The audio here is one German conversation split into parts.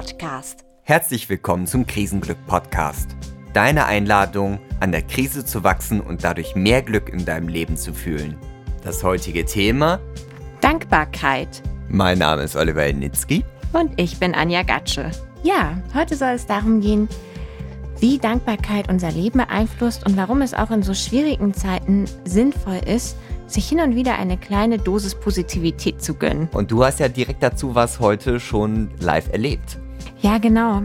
Podcast. Herzlich willkommen zum Krisenglück Podcast. Deine Einladung, an der Krise zu wachsen und dadurch mehr Glück in deinem Leben zu fühlen. Das heutige Thema? Dankbarkeit. Mein Name ist Oliver Initzki. Und ich bin Anja Gatsche. Ja, heute soll es darum gehen, wie Dankbarkeit unser Leben beeinflusst und warum es auch in so schwierigen Zeiten sinnvoll ist, sich hin und wieder eine kleine Dosis Positivität zu gönnen. Und du hast ja direkt dazu was heute schon live erlebt. Ja, genau.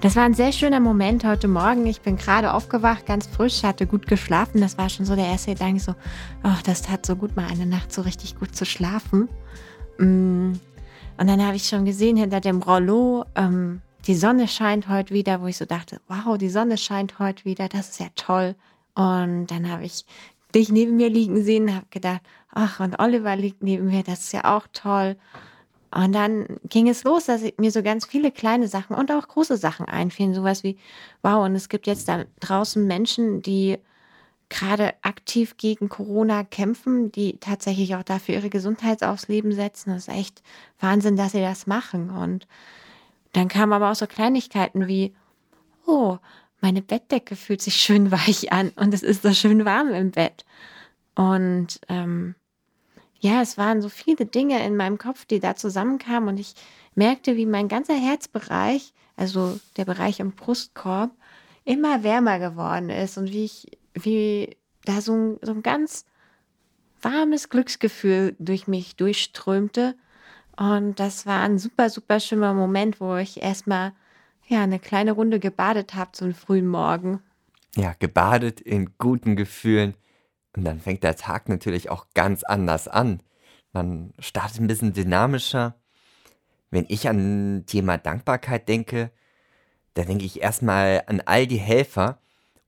Das war ein sehr schöner Moment heute Morgen. Ich bin gerade aufgewacht, ganz frisch, hatte gut geschlafen. Das war schon so der erste Gedanke, so, oh, das tat so gut, mal eine Nacht so richtig gut zu schlafen. Mm. Und dann habe ich schon gesehen, hinter dem Rollo, ähm, die Sonne scheint heute wieder, wo ich so dachte, wow, die Sonne scheint heute wieder, das ist ja toll. Und dann habe ich dich neben mir liegen sehen, habe gedacht, ach, und Oliver liegt neben mir, das ist ja auch toll. Und dann ging es los, dass mir so ganz viele kleine Sachen und auch große Sachen einfielen. Sowas wie, wow, und es gibt jetzt da draußen Menschen, die gerade aktiv gegen Corona kämpfen, die tatsächlich auch dafür ihre Gesundheit aufs Leben setzen. Das ist echt Wahnsinn, dass sie das machen. Und dann kamen aber auch so Kleinigkeiten wie, oh, meine Bettdecke fühlt sich schön weich an und es ist so schön warm im Bett. Und ähm, ja, es waren so viele Dinge in meinem Kopf, die da zusammenkamen und ich merkte, wie mein ganzer Herzbereich, also der Bereich im Brustkorb, immer wärmer geworden ist und wie ich, wie da so ein, so ein ganz warmes Glücksgefühl durch mich durchströmte. Und das war ein super, super schöner Moment, wo ich erstmal ja, eine kleine Runde gebadet habe zum frühen Morgen. Ja, gebadet in guten Gefühlen. Und dann fängt der Tag natürlich auch ganz anders an. Man startet ein bisschen dynamischer. Wenn ich an Thema Dankbarkeit denke, da denke ich erstmal an all die Helfer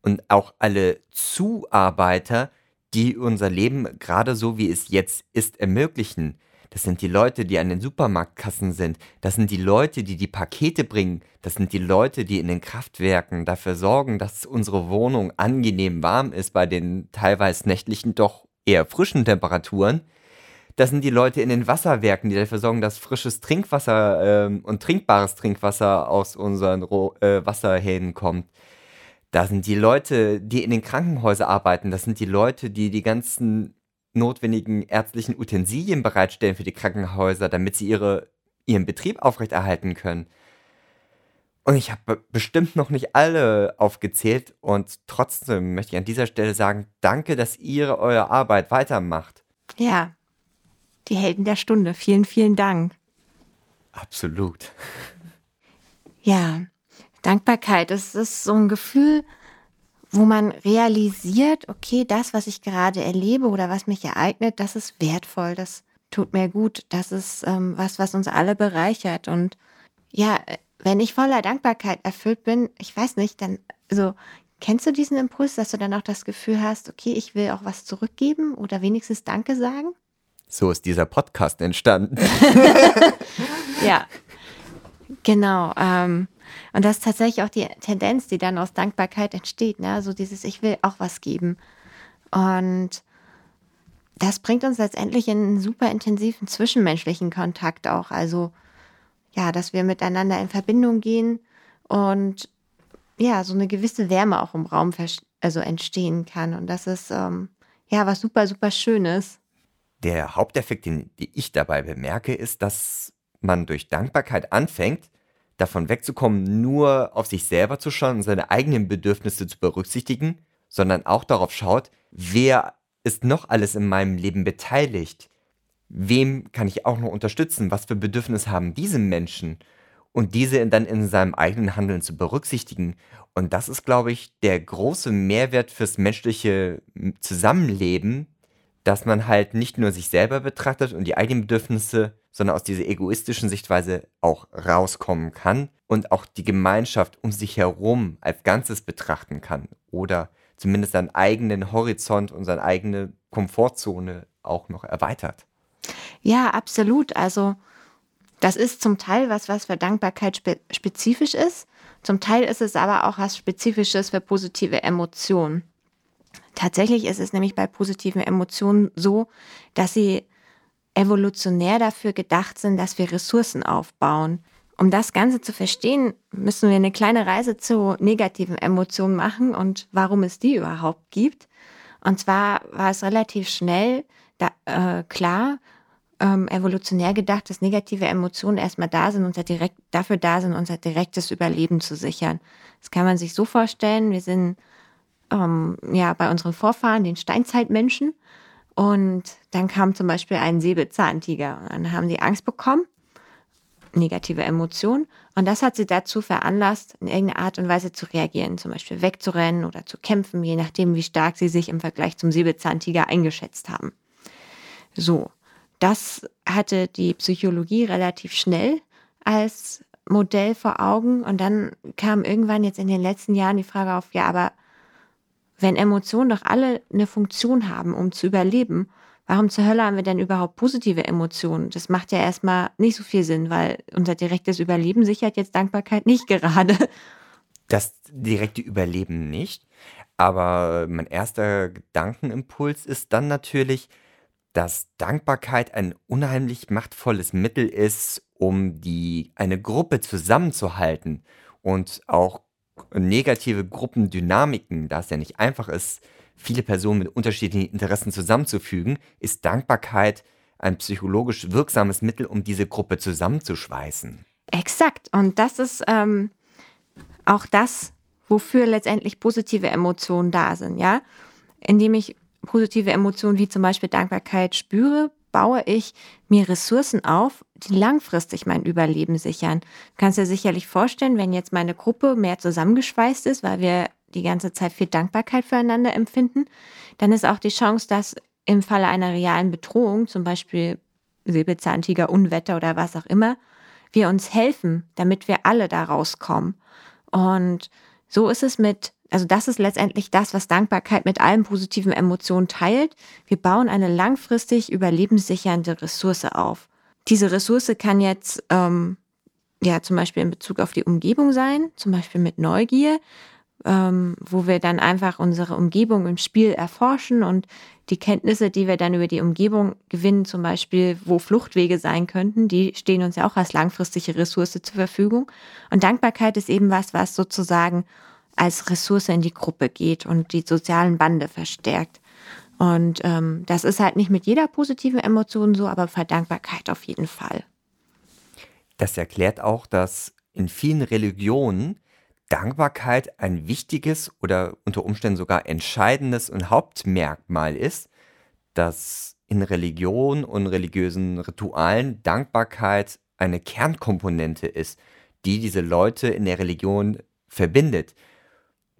und auch alle Zuarbeiter, die unser Leben gerade so wie es jetzt ist ermöglichen. Das sind die Leute, die an den Supermarktkassen sind. Das sind die Leute, die die Pakete bringen. Das sind die Leute, die in den Kraftwerken dafür sorgen, dass unsere Wohnung angenehm warm ist bei den teilweise nächtlichen, doch eher frischen Temperaturen. Das sind die Leute in den Wasserwerken, die dafür sorgen, dass frisches Trinkwasser ähm, und trinkbares Trinkwasser aus unseren Ro äh, Wasserhähnen kommt. Da sind die Leute, die in den Krankenhäusern arbeiten. Das sind die Leute, die die ganzen notwendigen ärztlichen Utensilien bereitstellen für die Krankenhäuser, damit sie ihre, ihren Betrieb aufrechterhalten können. Und ich habe bestimmt noch nicht alle aufgezählt und trotzdem möchte ich an dieser Stelle sagen, danke, dass ihr eure Arbeit weitermacht. Ja, die Helden der Stunde. Vielen, vielen Dank. Absolut. Ja, Dankbarkeit, das ist so ein Gefühl, wo man realisiert, okay, das, was ich gerade erlebe oder was mich ereignet, das ist wertvoll, das tut mir gut, das ist ähm, was, was uns alle bereichert. Und ja, wenn ich voller Dankbarkeit erfüllt bin, ich weiß nicht, dann, also kennst du diesen Impuls, dass du dann auch das Gefühl hast, okay, ich will auch was zurückgeben oder wenigstens Danke sagen? So ist dieser Podcast entstanden. ja, genau. Ähm, und das ist tatsächlich auch die Tendenz, die dann aus Dankbarkeit entsteht. Ne? Also dieses, ich will auch was geben. Und das bringt uns letztendlich in einen super intensiven zwischenmenschlichen Kontakt auch. Also ja, dass wir miteinander in Verbindung gehen und ja, so eine gewisse Wärme auch im Raum also entstehen kann. Und das ist ähm, ja was super, super Schönes. Der Haupteffekt, den ich dabei bemerke, ist, dass man durch Dankbarkeit anfängt, davon wegzukommen, nur auf sich selber zu schauen und seine eigenen Bedürfnisse zu berücksichtigen, sondern auch darauf schaut, wer ist noch alles in meinem Leben beteiligt? Wem kann ich auch noch unterstützen? Was für Bedürfnisse haben diese Menschen? Und diese dann in seinem eigenen Handeln zu berücksichtigen. Und das ist, glaube ich, der große Mehrwert fürs menschliche Zusammenleben, dass man halt nicht nur sich selber betrachtet und die eigenen Bedürfnisse, sondern aus dieser egoistischen Sichtweise auch rauskommen kann und auch die Gemeinschaft um sich herum als Ganzes betrachten kann oder zumindest seinen eigenen Horizont und seine eigene Komfortzone auch noch erweitert. Ja, absolut. Also das ist zum Teil was, was für Dankbarkeit spe spezifisch ist. Zum Teil ist es aber auch was Spezifisches für positive Emotionen. Tatsächlich ist es nämlich bei positiven Emotionen so, dass sie evolutionär dafür gedacht sind, dass wir Ressourcen aufbauen. um das Ganze zu verstehen, müssen wir eine kleine Reise zu negativen Emotionen machen und warum es die überhaupt gibt. Und zwar war es relativ schnell da, äh, klar, ähm, evolutionär gedacht, dass negative Emotionen erstmal da sind, unser direkt, dafür da sind, unser direktes Überleben zu sichern. Das kann man sich so vorstellen, wir sind ähm, ja bei unseren Vorfahren, den Steinzeitmenschen, und dann kam zum Beispiel ein Säbelzahntiger. Und dann haben die Angst bekommen negative Emotionen. Und das hat sie dazu veranlasst, in irgendeiner Art und Weise zu reagieren, zum Beispiel wegzurennen oder zu kämpfen, je nachdem, wie stark sie sich im Vergleich zum Säbelzahntiger eingeschätzt haben. So, das hatte die Psychologie relativ schnell als Modell vor Augen. Und dann kam irgendwann jetzt in den letzten Jahren die Frage auf, ja, aber wenn Emotionen doch alle eine Funktion haben, um zu überleben, warum zur Hölle haben wir denn überhaupt positive Emotionen? Das macht ja erstmal nicht so viel Sinn, weil unser direktes Überleben sichert jetzt Dankbarkeit nicht gerade. Das direkte Überleben nicht. Aber mein erster Gedankenimpuls ist dann natürlich, dass Dankbarkeit ein unheimlich machtvolles Mittel ist, um die, eine Gruppe zusammenzuhalten und auch negative Gruppendynamiken, da es ja nicht einfach ist, viele Personen mit unterschiedlichen Interessen zusammenzufügen, ist Dankbarkeit ein psychologisch wirksames Mittel, um diese Gruppe zusammenzuschweißen. Exakt. Und das ist ähm, auch das, wofür letztendlich positive Emotionen da sind, ja. Indem ich positive Emotionen wie zum Beispiel Dankbarkeit spüre, baue ich mir Ressourcen auf, die langfristig mein Überleben sichern. Du kannst dir sicherlich vorstellen, wenn jetzt meine Gruppe mehr zusammengeschweißt ist, weil wir die ganze Zeit viel Dankbarkeit füreinander empfinden, dann ist auch die Chance, dass im Falle einer realen Bedrohung, zum Beispiel Säbelzahntiger, Unwetter oder was auch immer, wir uns helfen, damit wir alle da rauskommen. Und so ist es mit, also das ist letztendlich das, was Dankbarkeit mit allen positiven Emotionen teilt. Wir bauen eine langfristig überlebenssichernde Ressource auf. Diese Ressource kann jetzt ähm, ja zum Beispiel in Bezug auf die Umgebung sein, zum Beispiel mit Neugier, ähm, wo wir dann einfach unsere Umgebung im Spiel erforschen und die Kenntnisse, die wir dann über die Umgebung gewinnen, zum Beispiel, wo Fluchtwege sein könnten, die stehen uns ja auch als langfristige Ressource zur Verfügung. Und Dankbarkeit ist eben was, was sozusagen als Ressource in die Gruppe geht und die sozialen Bande verstärkt. Und ähm, das ist halt nicht mit jeder positiven Emotion so, aber bei Dankbarkeit auf jeden Fall. Das erklärt auch, dass in vielen Religionen Dankbarkeit ein wichtiges oder unter Umständen sogar entscheidendes und Hauptmerkmal ist, dass in Religion und religiösen Ritualen Dankbarkeit eine Kernkomponente ist, die diese Leute in der Religion verbindet.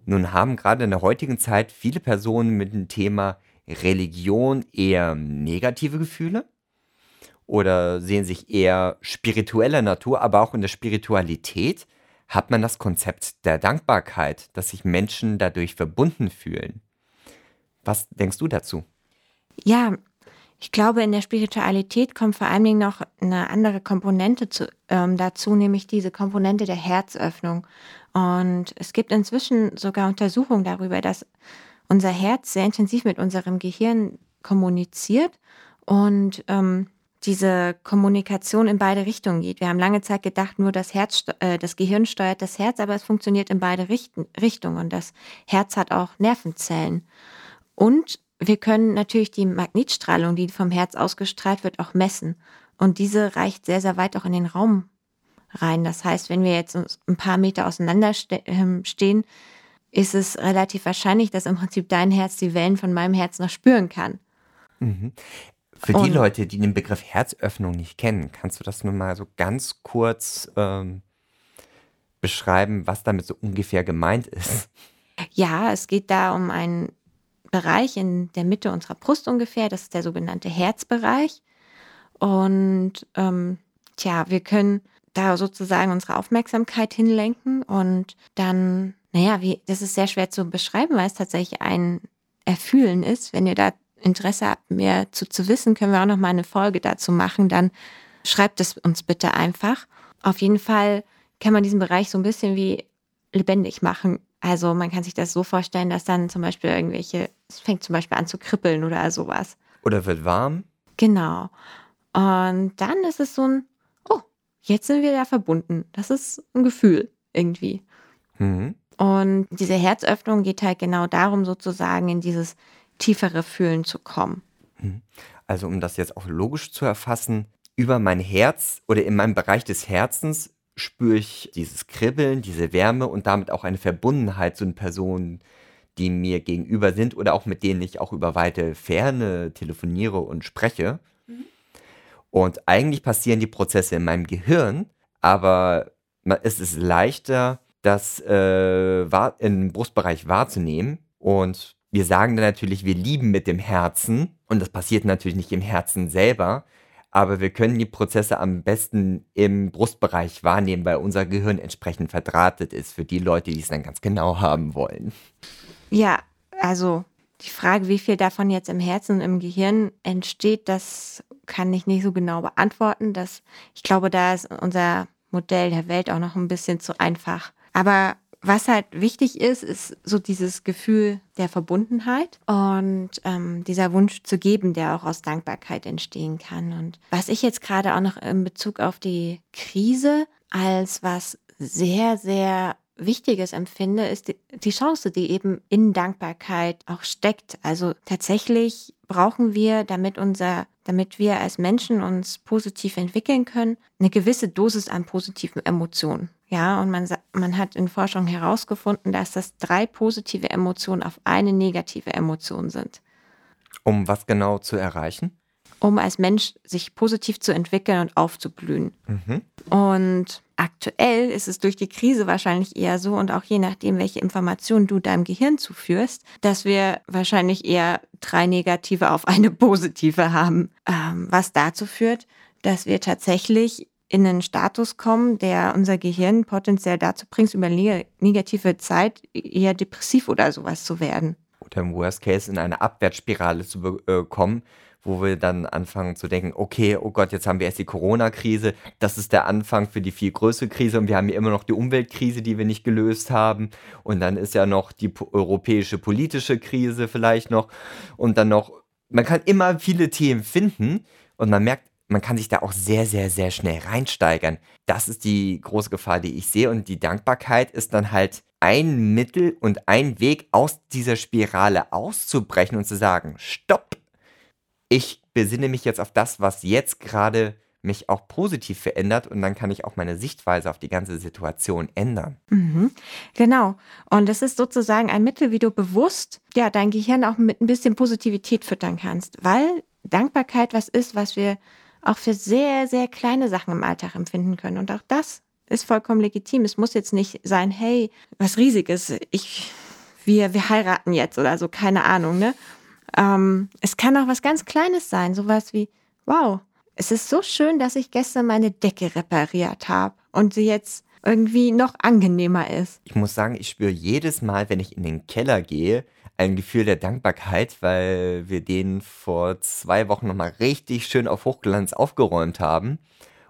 Nun haben gerade in der heutigen Zeit viele Personen mit dem Thema Religion eher negative Gefühle oder sehen sich eher spiritueller Natur, aber auch in der Spiritualität hat man das Konzept der Dankbarkeit, dass sich Menschen dadurch verbunden fühlen. Was denkst du dazu? Ja, ich glaube, in der Spiritualität kommt vor allen Dingen noch eine andere Komponente zu, ähm, dazu, nämlich diese Komponente der Herzöffnung. Und es gibt inzwischen sogar Untersuchungen darüber, dass unser Herz sehr intensiv mit unserem Gehirn kommuniziert und ähm, diese Kommunikation in beide Richtungen geht. Wir haben lange Zeit gedacht, nur das Herz, äh, das Gehirn steuert das Herz, aber es funktioniert in beide Richten, Richtungen. Und das Herz hat auch Nervenzellen. Und wir können natürlich die Magnetstrahlung, die vom Herz ausgestrahlt wird, auch messen. Und diese reicht sehr, sehr weit auch in den Raum rein. Das heißt, wenn wir jetzt ein paar Meter auseinander ähm, stehen, ist es relativ wahrscheinlich, dass im Prinzip dein Herz die Wellen von meinem Herz noch spüren kann. Mhm. Für die Und Leute, die den Begriff Herzöffnung nicht kennen, kannst du das nur mal so ganz kurz ähm, beschreiben, was damit so ungefähr gemeint ist? Ja, es geht da um einen Bereich in der Mitte unserer Brust ungefähr. Das ist der sogenannte Herzbereich. Und ähm, tja, wir können da sozusagen unsere Aufmerksamkeit hinlenken und dann, naja, wie, das ist sehr schwer zu beschreiben, weil es tatsächlich ein Erfühlen ist. Wenn ihr da Interesse habt, mehr zu, zu wissen, können wir auch noch mal eine Folge dazu machen. Dann schreibt es uns bitte einfach. Auf jeden Fall kann man diesen Bereich so ein bisschen wie lebendig machen. Also man kann sich das so vorstellen, dass dann zum Beispiel irgendwelche, es fängt zum Beispiel an zu kribbeln oder sowas. Oder wird warm. Genau. Und dann ist es so ein, jetzt sind wir da verbunden. Das ist ein Gefühl irgendwie. Mhm. Und diese Herzöffnung geht halt genau darum, sozusagen in dieses tiefere Fühlen zu kommen. Mhm. Also um das jetzt auch logisch zu erfassen, über mein Herz oder in meinem Bereich des Herzens spüre ich dieses Kribbeln, diese Wärme und damit auch eine Verbundenheit zu den Personen, die mir gegenüber sind oder auch mit denen ich auch über weite Ferne telefoniere und spreche. Mhm. Und eigentlich passieren die Prozesse in meinem Gehirn, aber es ist leichter, das äh, im Brustbereich wahrzunehmen. Und wir sagen dann natürlich, wir lieben mit dem Herzen. Und das passiert natürlich nicht im Herzen selber. Aber wir können die Prozesse am besten im Brustbereich wahrnehmen, weil unser Gehirn entsprechend verdrahtet ist für die Leute, die es dann ganz genau haben wollen. Ja, also die Frage, wie viel davon jetzt im Herzen und im Gehirn entsteht, das kann ich nicht so genau beantworten. Das, ich glaube, da ist unser Modell der Welt auch noch ein bisschen zu einfach. Aber was halt wichtig ist, ist so dieses Gefühl der Verbundenheit und ähm, dieser Wunsch zu geben, der auch aus Dankbarkeit entstehen kann. Und was ich jetzt gerade auch noch in Bezug auf die Krise als was sehr, sehr Wichtiges empfinde, ist die, die Chance, die eben in Dankbarkeit auch steckt. Also tatsächlich brauchen wir, damit unser, damit wir als Menschen uns positiv entwickeln können, eine gewisse Dosis an positiven Emotionen. Ja, und man, man hat in Forschung herausgefunden, dass das drei positive Emotionen auf eine negative Emotion sind. Um was genau zu erreichen? Um als Mensch sich positiv zu entwickeln und aufzublühen. Mhm. Und aktuell ist es durch die Krise wahrscheinlich eher so und auch je nachdem, welche Informationen du deinem Gehirn zuführst, dass wir wahrscheinlich eher drei negative auf eine positive haben. Ähm, was dazu führt, dass wir tatsächlich in einen Status kommen, der unser Gehirn potenziell dazu bringt, über negative Zeit eher depressiv oder sowas zu werden. Oder im Worst Case in eine Abwärtsspirale zu äh, kommen, wo wir dann anfangen zu denken, okay, oh Gott, jetzt haben wir erst die Corona-Krise, das ist der Anfang für die viel größere Krise und wir haben ja immer noch die Umweltkrise, die wir nicht gelöst haben und dann ist ja noch die europäische politische Krise vielleicht noch und dann noch, man kann immer viele Themen finden und man merkt, man kann sich da auch sehr, sehr, sehr schnell reinsteigern. Das ist die große Gefahr, die ich sehe. Und die Dankbarkeit ist dann halt ein Mittel und ein Weg, aus dieser Spirale auszubrechen und zu sagen, stopp, ich besinne mich jetzt auf das, was jetzt gerade mich auch positiv verändert und dann kann ich auch meine Sichtweise auf die ganze Situation ändern. Mhm, genau. Und das ist sozusagen ein Mittel, wie du bewusst ja dein Gehirn auch mit ein bisschen Positivität füttern kannst, weil Dankbarkeit was ist, was wir auch für sehr, sehr kleine Sachen im Alltag empfinden können. Und auch das ist vollkommen legitim. Es muss jetzt nicht sein, hey, was Riesiges, ich, wir, wir heiraten jetzt oder so, keine Ahnung, ne? Ähm, es kann auch was ganz Kleines sein, sowas wie, wow, es ist so schön, dass ich gestern meine Decke repariert habe und sie jetzt irgendwie noch angenehmer ist. Ich muss sagen, ich spüre jedes Mal, wenn ich in den Keller gehe, ein Gefühl der Dankbarkeit, weil wir den vor zwei Wochen nochmal richtig schön auf Hochglanz aufgeräumt haben.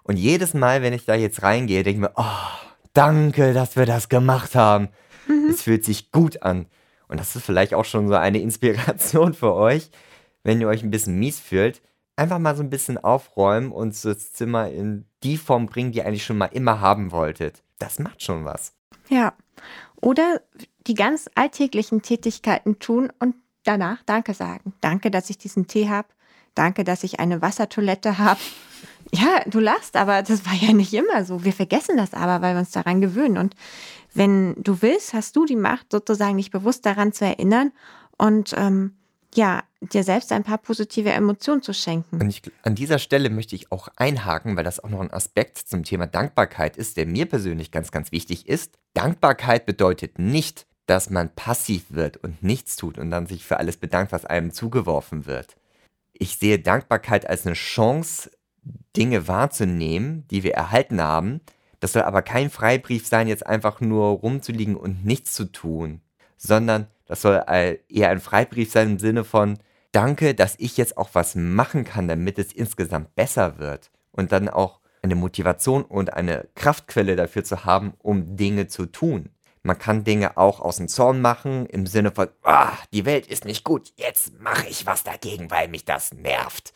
Und jedes Mal, wenn ich da jetzt reingehe, denke ich mir, oh, danke, dass wir das gemacht haben. Mhm. Es fühlt sich gut an. Und das ist vielleicht auch schon so eine Inspiration für euch, wenn ihr euch ein bisschen mies fühlt. Einfach mal so ein bisschen aufräumen und das Zimmer in die Form bringen, die ihr eigentlich schon mal immer haben wolltet. Das macht schon was. Ja. Oder die ganz alltäglichen Tätigkeiten tun und danach Danke sagen. Danke, dass ich diesen Tee habe. Danke, dass ich eine Wassertoilette habe. Ja, du lachst, aber das war ja nicht immer so. Wir vergessen das aber, weil wir uns daran gewöhnen. Und wenn du willst, hast du die Macht, sozusagen dich bewusst daran zu erinnern und ähm, ja, dir selbst ein paar positive Emotionen zu schenken. Und ich, an dieser Stelle möchte ich auch einhaken, weil das auch noch ein Aspekt zum Thema Dankbarkeit ist, der mir persönlich ganz, ganz wichtig ist. Dankbarkeit bedeutet nicht, dass man passiv wird und nichts tut und dann sich für alles bedankt, was einem zugeworfen wird. Ich sehe Dankbarkeit als eine Chance, Dinge wahrzunehmen, die wir erhalten haben. Das soll aber kein Freibrief sein, jetzt einfach nur rumzuliegen und nichts zu tun, sondern das soll eher ein Freibrief sein im Sinne von, danke, dass ich jetzt auch was machen kann, damit es insgesamt besser wird. Und dann auch eine Motivation und eine Kraftquelle dafür zu haben, um Dinge zu tun. Man kann Dinge auch aus dem Zorn machen, im Sinne von, ah, die Welt ist nicht gut, jetzt mache ich was dagegen, weil mich das nervt.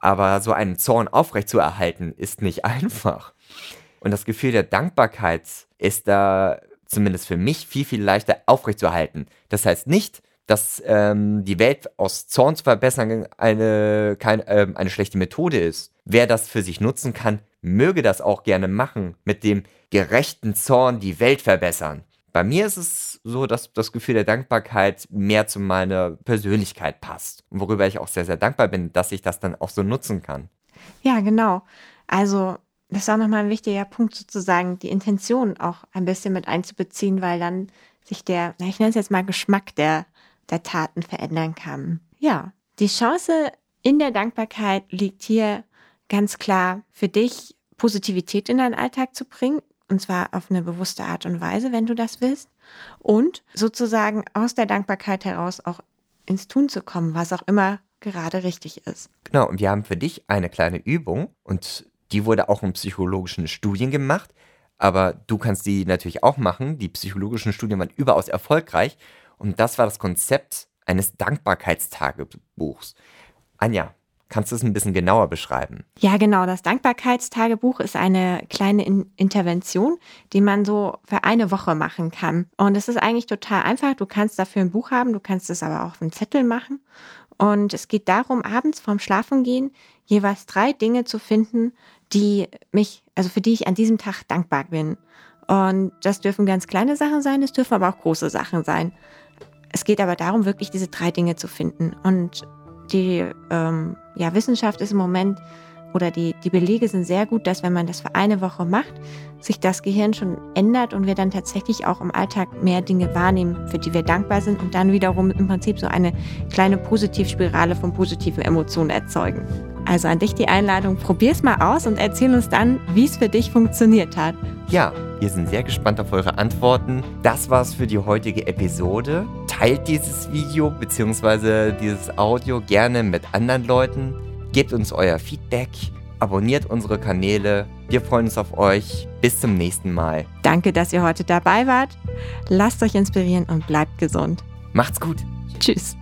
Aber so einen Zorn aufrechtzuerhalten ist nicht einfach. Und das Gefühl der Dankbarkeit ist da zumindest für mich viel, viel leichter aufrechtzuerhalten. Das heißt nicht, dass ähm, die Welt aus Zorn zu verbessern eine, kein, äh, eine schlechte Methode ist. Wer das für sich nutzen kann, möge das auch gerne machen, mit dem gerechten Zorn die Welt verbessern. Bei mir ist es so, dass das Gefühl der Dankbarkeit mehr zu meiner Persönlichkeit passt. Worüber ich auch sehr, sehr dankbar bin, dass ich das dann auch so nutzen kann. Ja, genau. Also das ist auch nochmal ein wichtiger Punkt, sozusagen die Intention auch ein bisschen mit einzubeziehen, weil dann sich der, ich nenne es jetzt mal Geschmack der, der Taten verändern kann. Ja, die Chance in der Dankbarkeit liegt hier ganz klar für dich, Positivität in deinen Alltag zu bringen. Und zwar auf eine bewusste Art und Weise, wenn du das willst. Und sozusagen aus der Dankbarkeit heraus auch ins Tun zu kommen, was auch immer gerade richtig ist. Genau, und wir haben für dich eine kleine Übung und die wurde auch in psychologischen Studien gemacht, aber du kannst die natürlich auch machen. Die psychologischen Studien waren überaus erfolgreich und das war das Konzept eines Dankbarkeitstagebuchs. Anja, Kannst du es ein bisschen genauer beschreiben? Ja, genau. Das Dankbarkeitstagebuch ist eine kleine In Intervention, die man so für eine Woche machen kann. Und es ist eigentlich total einfach. Du kannst dafür ein Buch haben, du kannst es aber auch auf einen Zettel machen. Und es geht darum, abends vorm Schlafengehen jeweils drei Dinge zu finden, die mich, also für die ich an diesem Tag dankbar bin. Und das dürfen ganz kleine Sachen sein, es dürfen aber auch große Sachen sein. Es geht aber darum, wirklich diese drei Dinge zu finden. Und die ähm, ja, Wissenschaft ist im Moment oder die, die Belege sind sehr gut, dass wenn man das für eine Woche macht, sich das Gehirn schon ändert und wir dann tatsächlich auch im Alltag mehr Dinge wahrnehmen, für die wir dankbar sind und dann wiederum im Prinzip so eine kleine Positivspirale von positiven Emotionen erzeugen. Also an dich die Einladung, probier's mal aus und erzähl uns dann, wie es für dich funktioniert hat. Ja, wir sind sehr gespannt auf eure Antworten. Das war's für die heutige Episode. Teilt dieses Video bzw. dieses Audio gerne mit anderen Leuten. Gebt uns euer Feedback, abonniert unsere Kanäle. Wir freuen uns auf euch. Bis zum nächsten Mal. Danke, dass ihr heute dabei wart. Lasst euch inspirieren und bleibt gesund. Macht's gut. Tschüss.